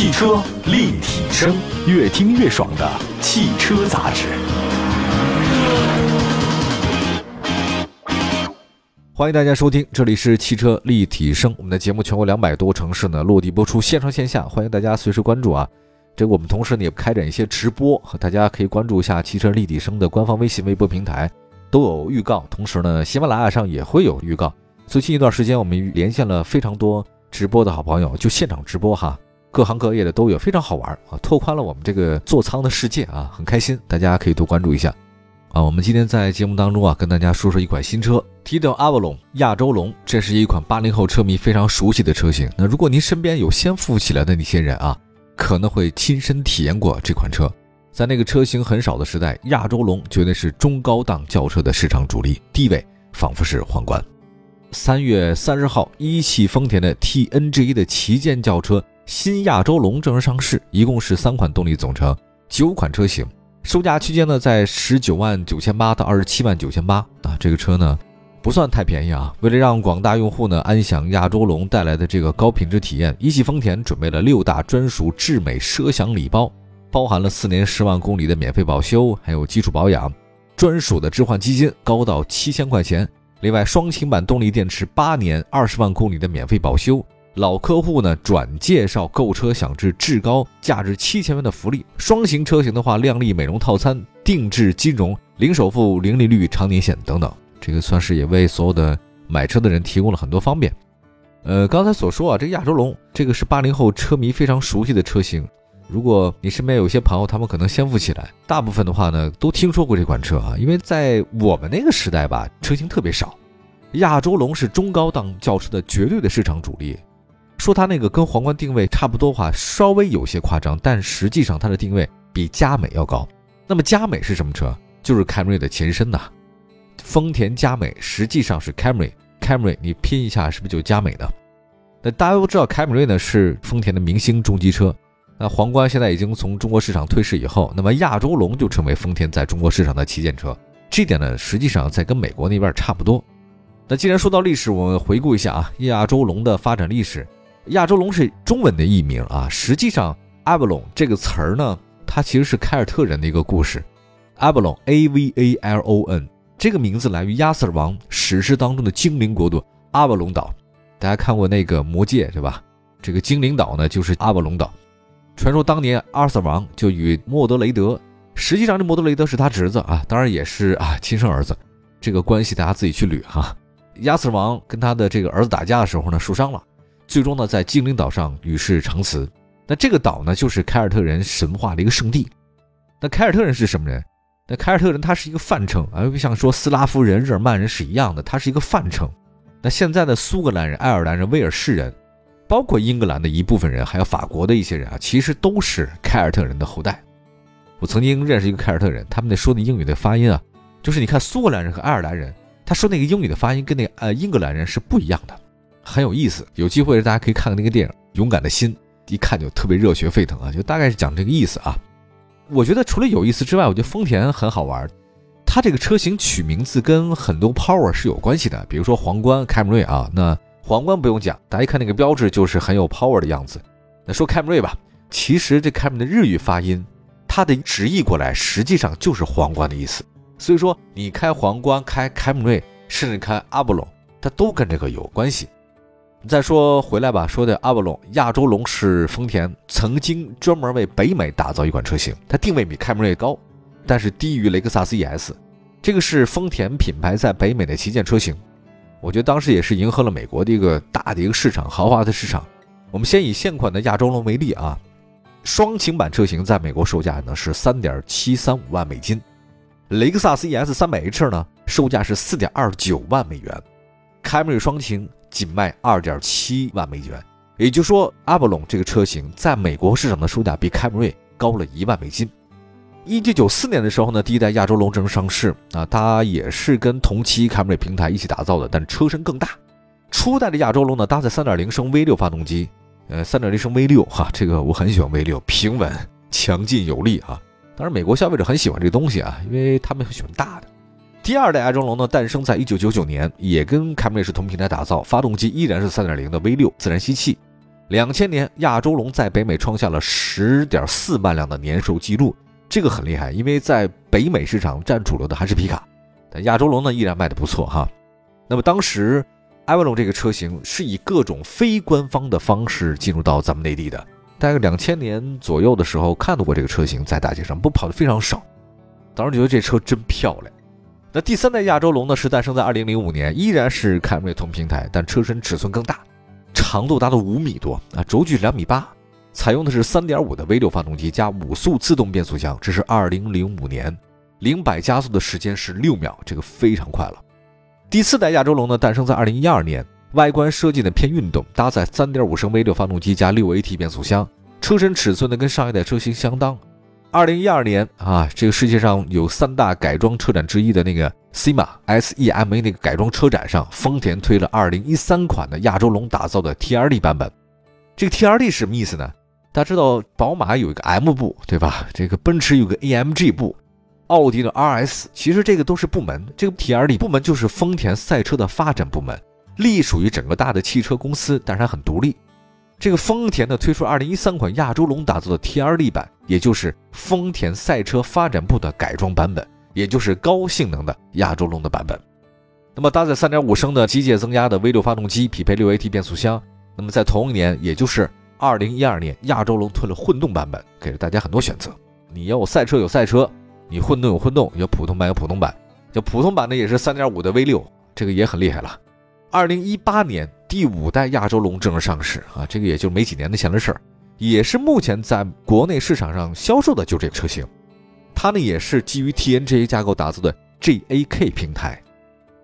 汽车立体声，越听越爽的汽车杂志。欢迎大家收听，这里是汽车立体声。我们的节目全国两百多城市呢落地播出，线上线下，欢迎大家随时关注啊。这个我们同时呢也开展一些直播，和大家可以关注一下汽车立体声的官方微信、微博平台，都有预告。同时呢，喜马拉雅上也会有预告。最近一段时间，我们连线了非常多直播的好朋友，就现场直播哈，各行各业的都有，非常好玩啊，拓宽了我们这个座舱的世界啊，很开心，大家可以多关注一下。啊，我们今天在节目当中啊，跟大家说说一款新车，提到阿波龙亚洲龙，这是一款八零后车迷非常熟悉的车型。那如果您身边有先富起来的那些人啊，可能会亲身体验过这款车。在那个车型很少的时代，亚洲龙绝对是中高档轿车的市场主力，地位仿佛是皇冠。三月三十号，一汽丰田的 TNGA 的旗舰轿车新亚洲龙正式上市，一共是三款动力总成，九款车型。售价区间呢，在十九万九千八到二十七万九千八啊，这个车呢不算太便宜啊。为了让广大用户呢安享亚洲龙带来的这个高品质体验，一汽丰田准备了六大专属智美奢享礼包，包含了四年十万公里的免费保修，还有基础保养，专属的置换基金高到七千块钱。另外，双擎版动力电池八年二十万公里的免费保修。老客户呢转介绍购车享至至高价值七千元的福利，双型车型的话，靓丽美容套餐、定制金融、零首付、零利率、长年险等等，这个算是也为所有的买车的人提供了很多方便。呃，刚才所说啊，这亚洲龙这个是八零后车迷非常熟悉的车型，如果你身边有些朋友，他们可能先富起来，大部分的话呢都听说过这款车啊，因为在我们那个时代吧，车型特别少，亚洲龙是中高档轿车的绝对的市场主力。说它那个跟皇冠定位差不多的话，稍微有些夸张，但实际上它的定位比佳美要高。那么佳美是什么车？就是凯美瑞的前身呐。丰田佳美实际上是凯美瑞，凯美瑞你拼一下是不是就佳美呢？那大家都知道凯美瑞呢是丰田的明星中级车。那皇冠现在已经从中国市场退市以后，那么亚洲龙就成为丰田在中国市场的旗舰车。这点呢，实际上在跟美国那边差不多。那既然说到历史，我们回顾一下啊，亚洲龙的发展历史。亚洲龙是中文的译名啊，实际上 Avalon 这个词儿呢，它其实是凯尔特人的一个故事。Avalon A V A L O N 这个名字来于亚瑟王史诗当中的精灵国度阿瓦隆岛。大家看过那个魔戒对吧？这个精灵岛呢就是阿瓦隆岛。传说当年阿瑟王就与莫德雷德，实际上这莫德雷德是他侄子啊，当然也是啊亲生儿子。这个关系大家自己去捋哈。亚瑟王跟他的这个儿子打架的时候呢，受伤了。最终呢，在精灵岛上与世长辞。那这个岛呢，就是凯尔特人神话的一个圣地。那凯尔特人是什么人？那凯尔特人他是一个泛称啊，就像说斯拉夫人、日耳曼人是一样的，他是一个泛称。那现在的苏格兰人、爱尔兰人、威尔士人，包括英格兰的一部分人，还有法国的一些人啊，其实都是凯尔特人的后代。我曾经认识一个凯尔特人，他们那说的英语的发音啊，就是你看苏格兰人和爱尔兰人，他说那个英语的发音跟那个呃英格兰人是不一样的。很有意思，有机会大家可以看看那个电影《勇敢的心》，一看就特别热血沸腾啊！就大概是讲这个意思啊。我觉得除了有意思之外，我觉得丰田很好玩。它这个车型取名字跟很多 power 是有关系的，比如说皇冠、凯美瑞啊。那皇冠不用讲，大家一看那个标志就是很有 power 的样子。那说凯美瑞吧，其实这凯美瑞的日语发音，它的直译过来实际上就是皇冠的意思。所以说你开皇冠、开凯美瑞，甚至开阿波罗，它都跟这个有关系。再说回来吧，说的阿波龙亚洲龙是丰田曾经专门为北美打造一款车型，它定位比凯美瑞高，但是低于雷克萨斯 ES。这个是丰田品牌在北美的旗舰车型，我觉得当时也是迎合了美国的一个大的一个市场，豪华的市场。我们先以现款的亚洲龙为例啊，双擎版车型在美国售价呢是三点七三五万美金，雷克萨斯 ES 三百 H 呢售价是四点二九万美元，凯美瑞双擎。仅卖二点七万美元，也就是说，阿波隆这个车型在美国市场的售价比凯美瑞高了一万美金。一九九四年的时候呢，第一代亚洲龙正式上市啊，它也是跟同期凯美瑞平台一起打造的，但车身更大。初代的亚洲龙呢，搭载三点零升 V 六发动机，呃，三点零升 V 六哈，这个我很喜欢 V 六，平稳、强劲有力啊。当然，美国消费者很喜欢这个东西啊，因为他们很喜欢大的。第二代亚洲龙呢，诞生在一九九九年，也跟凯美瑞是同平台打造，发动机依然是三点零的 V 六自然吸气，两千年，亚洲龙在北美创下了十点四万辆的年售记录，这个很厉害，因为在北美市场占主流的还是皮卡，但亚洲龙呢依然卖的不错哈。那么当时，艾文龙这个车型是以各种非官方的方式进入到咱们内地的，大概两千年左右的时候看到过这个车型在大街上，不跑的非常少。当时觉得这车真漂亮。那第三代亚洲龙呢是诞生在二零零五年，依然是凯美瑞同平台，但车身尺寸更大。长度达到五米多啊，轴距两米八，采用的是三点五的 V 六发动机加五速自动变速箱。这是二零零五年，零百加速的时间是六秒，这个非常快了。第四代亚洲龙呢，诞生在二零一二年，外观设计呢偏运动，搭载三点五升 V 六发动机加六 AT 变速箱，车身尺寸呢跟上一代车型相当。二零一二年啊，这个世界上有三大改装车展之一的那个 SEMA S E M A 那个改装车展上，丰田推了二零一三款的亚洲龙打造的 T R D 版本。这个 T R D 什么意思呢？大家知道宝马有一个 M 部，对吧？这个奔驰有个 A M G 部，奥迪的 R S，其实这个都是部门。这个 T R D 部门就是丰田赛车的发展部门，隶属于整个大的汽车公司，但是它很独立。这个丰田呢推出二零一三款亚洲龙打造的 T R D 版，也就是丰田赛车发展部的改装版本，也就是高性能的亚洲龙的版本。那么搭载三点五升的机械增压的 V 六发动机，匹配六 A T 变速箱。那么在同一年，也就是二零一二年，亚洲龙推了混动版本，给了大家很多选择。你要有赛车有赛车，你混动有混动，有普通版有普通版。就普通版呢也是三点五的 V 六，这个也很厉害了。二零一八年。第五代亚洲龙正式上市啊，这个也就没几年的前的事儿，也是目前在国内市场上销售的就这个车型，它呢也是基于 TNGA 架构打造的 GAK 平台。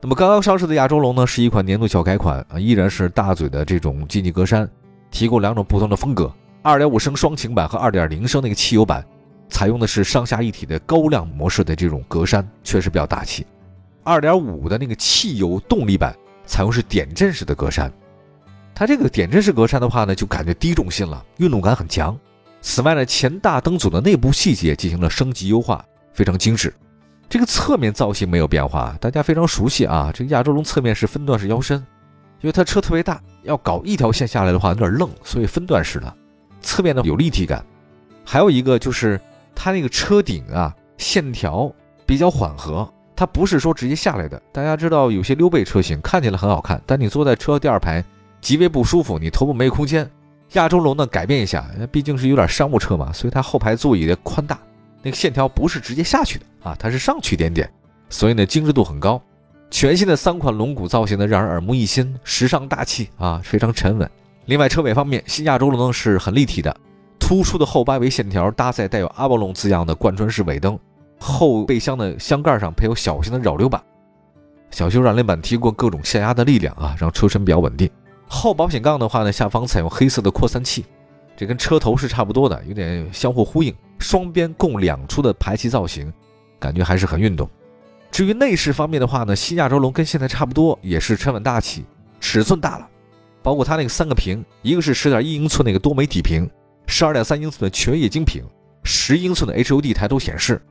那么刚刚上市的亚洲龙呢，是一款年度小改款啊，依然是大嘴的这种进气格栅，提供两种不同的风格，二点五升双擎版和二点零升那个汽油版，采用的是上下一体的高亮模式的这种格栅，确实比较大气。二点五的那个汽油动力版。采用是点阵式的格栅，它这个点阵式格栅的话呢，就感觉低重心了，运动感很强。此外呢，前大灯组的内部细节进行了升级优化，非常精致。这个侧面造型没有变化，大家非常熟悉啊。这个亚洲龙侧面是分段式腰身，因为它车特别大，要搞一条线下来的话有点愣，所以分段式的。侧面呢有立体感，还有一个就是它那个车顶啊线条比较缓和。它不是说直接下来的，大家知道有些溜背车型看起来很好看，但你坐在车第二排极为不舒服，你头部没有空间。亚洲龙呢改变一下，毕竟是有点商务车嘛，所以它后排座椅的宽大，那个线条不是直接下去的啊，它是上去一点点，所以呢精致度很高。全新的三款龙骨造型呢让人耳目一新，时尚大气啊，非常沉稳。另外车尾方面，新亚洲龙呢是很立体的，突出的后八维线条搭载带有阿波龙字样的贯穿式尾灯。后备箱的箱盖上配有小型的扰流板，小型扰流板提供各种下压的力量啊，让车身比较稳定。后保险杠的话呢，下方采用黑色的扩散器，这跟车头是差不多的，有点相互呼应。双边共两出的排气造型，感觉还是很运动。至于内饰方面的话呢，新亚洲龙跟现在差不多，也是沉稳大气，尺寸大了，包括它那个三个屏，一个是十点一英寸那个多媒体屏，十二点三英寸的全液晶屏，十英寸的 HUD 抬头显示。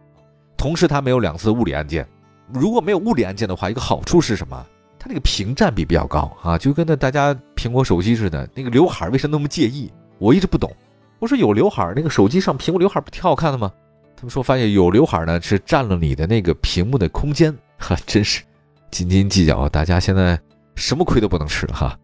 同时，它没有两次物理按键。如果没有物理按键的话，一个好处是什么？它那个屏占比比较高啊，就跟那大家苹果手机似的，那个刘海为什么那么介意？我一直不懂。我说有刘海，那个手机上苹果刘海不挺好看的吗？他们说发现有刘海呢，是占了你的那个屏幕的空间，哈，真是斤斤计较啊。大家现在什么亏都不能吃哈。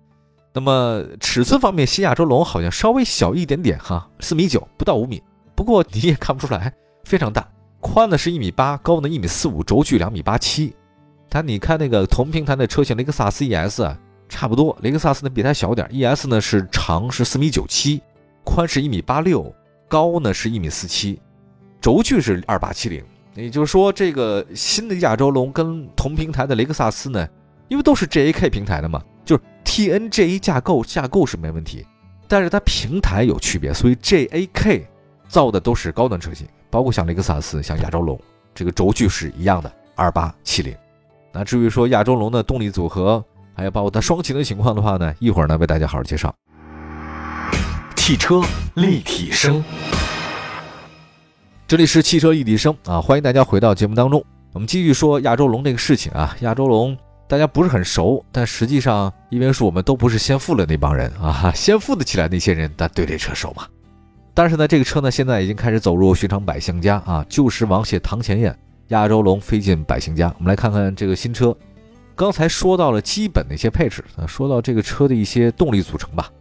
那么尺寸方面，新亚洲龙好像稍微小一点点哈，四米九不到五米，不过你也看不出来，非常大。宽的是一米八，高呢一米四五，轴距两米八七。但你看那个同平台的车型雷克萨斯 ES 啊，差不多。雷克萨斯呢比它小点，ES 呢是长是四米九七，宽是一米八六，高呢是一米四七，轴距是二八七零。也就是说，这个新的亚洲龙跟同平台的雷克萨斯呢，因为都是 JAK 平台的嘛，就是 TNGA 架构架构是没问题，但是它平台有区别，所以 JAK 造的都是高端车型。包括像雷克萨斯、像亚洲龙，这个轴距是一样的，二八七零。那至于说亚洲龙的动力组合，还有包括它双擎的情况的话呢，一会儿呢为大家好好介绍。汽车立体声，这里是汽车立体声啊，欢迎大家回到节目当中。我们继续说亚洲龙这个事情啊，亚洲龙大家不是很熟，但实际上因为是我们都不是先富了那帮人啊，先富的起来那些人，但对这车熟嘛。但是呢，这个车呢现在已经开始走入寻常百姓家啊，旧时王谢堂前燕，亚洲龙飞进百姓家。我们来看看这个新车。刚才说到了基本的一些配置，啊，说到这个车的一些动力组成吧。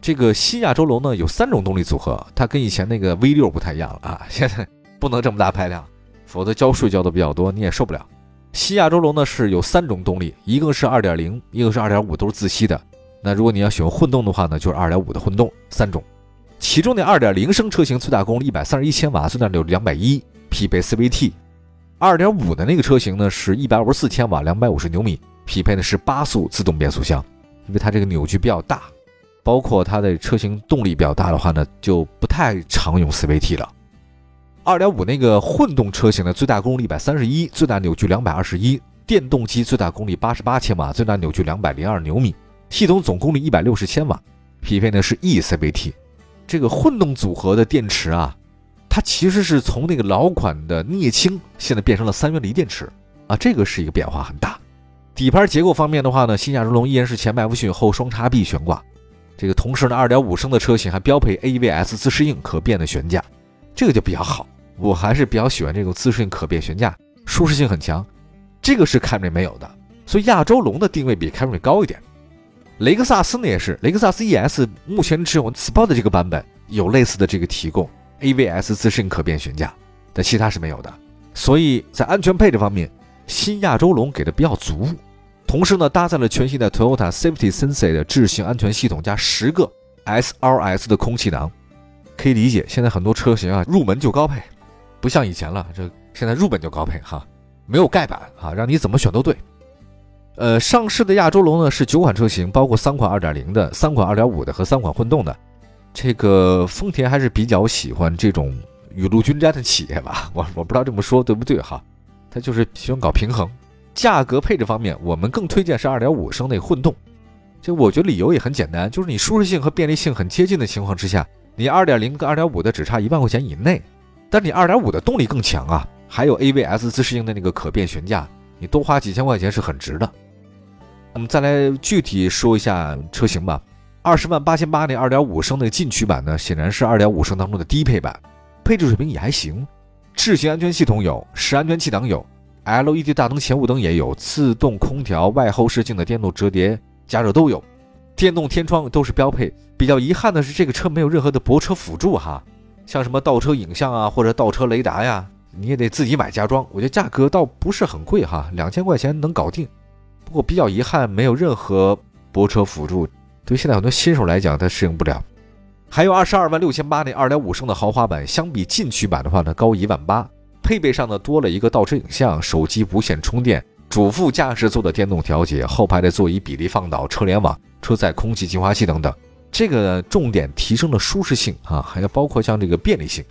这个新亚洲龙呢有三种动力组合，它跟以前那个 V 六不太一样了啊，现在不能这么大排量，否则交税交的比较多，你也受不了。新亚洲龙呢是有三种动力，一个是二点零，一个是二点五，都是自吸的。那如果你要喜欢混动的话呢，就是二点五的混动，三种。其中的二点零升车型最大功率一百三十一千瓦，最大扭矩两百一，匹配 CVT。二点五的那个车型呢，是一百五十四千瓦，两百五十牛米，匹配的是八速自动变速箱，因为它这个扭矩比较大，包括它的车型动力比较大的话呢，就不太常用 CVT 了。二点五那个混动车型的最大功率一百三十一，最大扭矩两百二十一，电动机最大功率八十八千瓦，最大扭矩两百零二牛米，系统总功率一百六十千瓦，匹配的是 eCVT。这个混动组合的电池啊。它其实是从那个老款的镍氢，现在变成了三元锂电池啊，这个是一个变化很大。底盘结构方面的话呢，新亚洲龙依然是前麦弗逊后双叉臂悬挂，这个同时呢，2.5升的车型还标配 AVS 自适应可变的悬架，这个就比较好。我还是比较喜欢这种自适应可变悬架，舒适性很强。这个是凯美瑞没有的，所以亚洲龙的定位比凯美瑞高一点。雷克萨斯呢也是，雷克萨斯 ES 目前只有 Sport 这个版本有类似的这个提供。AVS 自适应可变悬架，但其他是没有的。所以在安全配置方面，新亚洲龙给的比较足。同时呢，搭载了全新的 Toyota Safety Sense 的智行安全系统，加十个 SRS 的空气囊。可以理解，现在很多车型啊，入门就高配，不像以前了。这现在入门就高配哈，没有盖板啊，让你怎么选都对。呃，上市的亚洲龙呢是九款车型，包括三款2.0的、三款2.5的和三款混动的。这个丰田还是比较喜欢这种雨露均沾的企业吧，我我不知道这么说对不对哈，他就是喜欢搞平衡。价格配置方面，我们更推荐是2.5升那混动，就我觉得理由也很简单，就是你舒适性和便利性很接近的情况之下，你2.0跟2.5的只差一万块钱以内，但你2.5的动力更强啊，还有 AVS 自适应的那个可变悬架，你多花几千块钱是很值的。我们再来具体说一下车型吧。二十万八千八那二点五升的进取版呢，显然是二点五升当中的低配版，配置水平也还行。智行安全系统有，十安全气囊有，LED 大灯前雾灯也有，自动空调、外后视镜的电动折叠加热都有，电动天窗都是标配。比较遗憾的是，这个车没有任何的泊车辅助哈，像什么倒车影像啊或者倒车雷达呀，你也得自己买加装。我觉得价格倒不是很贵哈，两千块钱能搞定。不过比较遗憾，没有任何泊车辅助。对于现在很多新手来讲，他适应不了。还有二十二万六千八那二点五升的豪华版，相比进取版的话呢，高一万八。配备上呢，多了一个倒车影像、手机无线充电、主副驾驶座的电动调节、后排的座椅比例放倒、车联网、车载空气净化器等等。这个重点提升了舒适性啊，还要包括像这个便利性。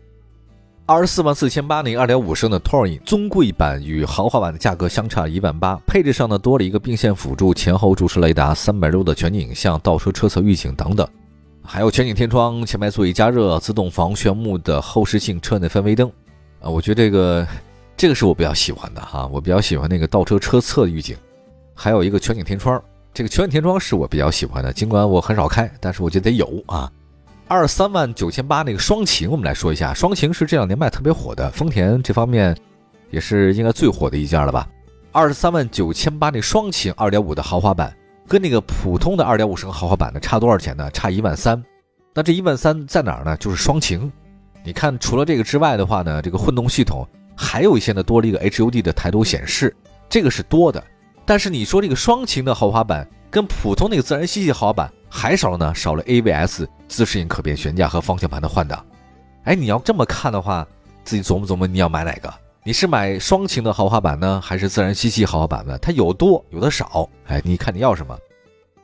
二十四万四千八那二点五升的 Touring 尊贵版与豪华版的价格相差一万八，配置上呢多了一个并线辅助、前后驻车雷达、三百六的全景影像、倒车车侧预警等等，还有全景天窗、前排座椅加热、自动防眩目的后视镜、车内氛围灯。啊，我觉得这个这个是我比较喜欢的哈，我比较喜欢那个倒车车侧预警，还有一个全景天窗，这个全景天窗是我比较喜欢的，尽管我很少开，但是我觉得得有啊。二十三万九千八那个双擎，我们来说一下，双擎是这两年卖特别火的，丰田这方面也是应该最火的一家了吧？二十三万九千八那双擎二点五的豪华版，跟那个普通的二点五升豪华版的差多少钱呢？差一万三。那这一万三在哪儿呢？就是双擎。你看，除了这个之外的话呢，这个混动系统还有一些呢，多了一个 HUD 的抬头显示，这个是多的。但是你说这个双擎的豪华版跟普通那个自然吸气豪华版。还少了呢，少了 AVS 自适应可变悬架和方向盘的换挡。哎，你要这么看的话，自己琢磨琢磨，你要买哪个？你是买双擎的豪华版呢，还是自然吸气豪华版呢？它有多有的少，哎，你看你要什么？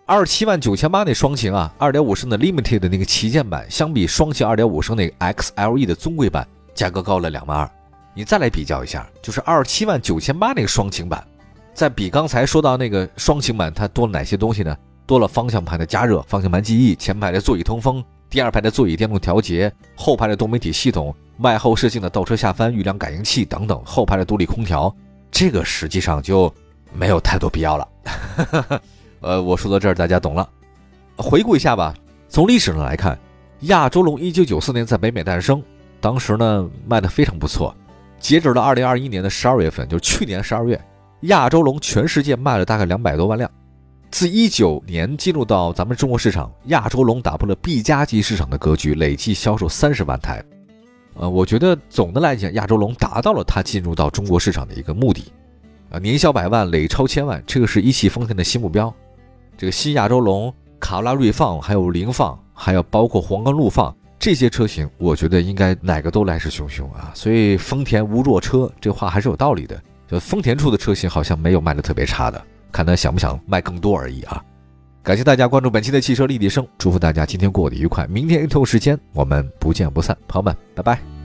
二十七万九千八那双擎啊，二点五升的 Limited 的那个旗舰版，相比双擎二点五升那个 XLE 的尊贵版，价格高了两万二。你再来比较一下，就是二十七万九千八那个双擎版，再比刚才说到那个双擎版，它多了哪些东西呢？多了方向盘的加热、方向盘记忆、前排的座椅通风、第二排的座椅电动调节、后排的多媒体系统、外后视镜的倒车下翻预量感应器等等，后排的独立空调，这个实际上就没有太多必要了呃，我说到这儿，大家懂了。回顾一下吧，从历史上来看，亚洲龙一九九四年在北美诞生，当时呢卖的非常不错。截止到二零二一年的十二月份，就是去年十二月，亚洲龙全世界卖了大概两百多万辆。自一九年进入到咱们中国市场，亚洲龙打破了 B 加级市场的格局，累计销售三十万台。呃，我觉得总的来讲，亚洲龙达到了它进入到中国市场的一个目的。啊，年销百万，累超千万，这个是一汽丰田的新目标。这个新亚洲龙、卡罗拉锐放，还有凌放，还有包括皇冠陆放这些车型，我觉得应该哪个都来势汹汹啊。所以丰田无弱车，这话还是有道理的。就丰田出的车型好像没有卖的特别差的，看他想不想卖更多而已啊。感谢大家关注本期的汽车立体声，祝福大家今天过得愉快，明天同一时间我们不见不散，朋友们，拜拜。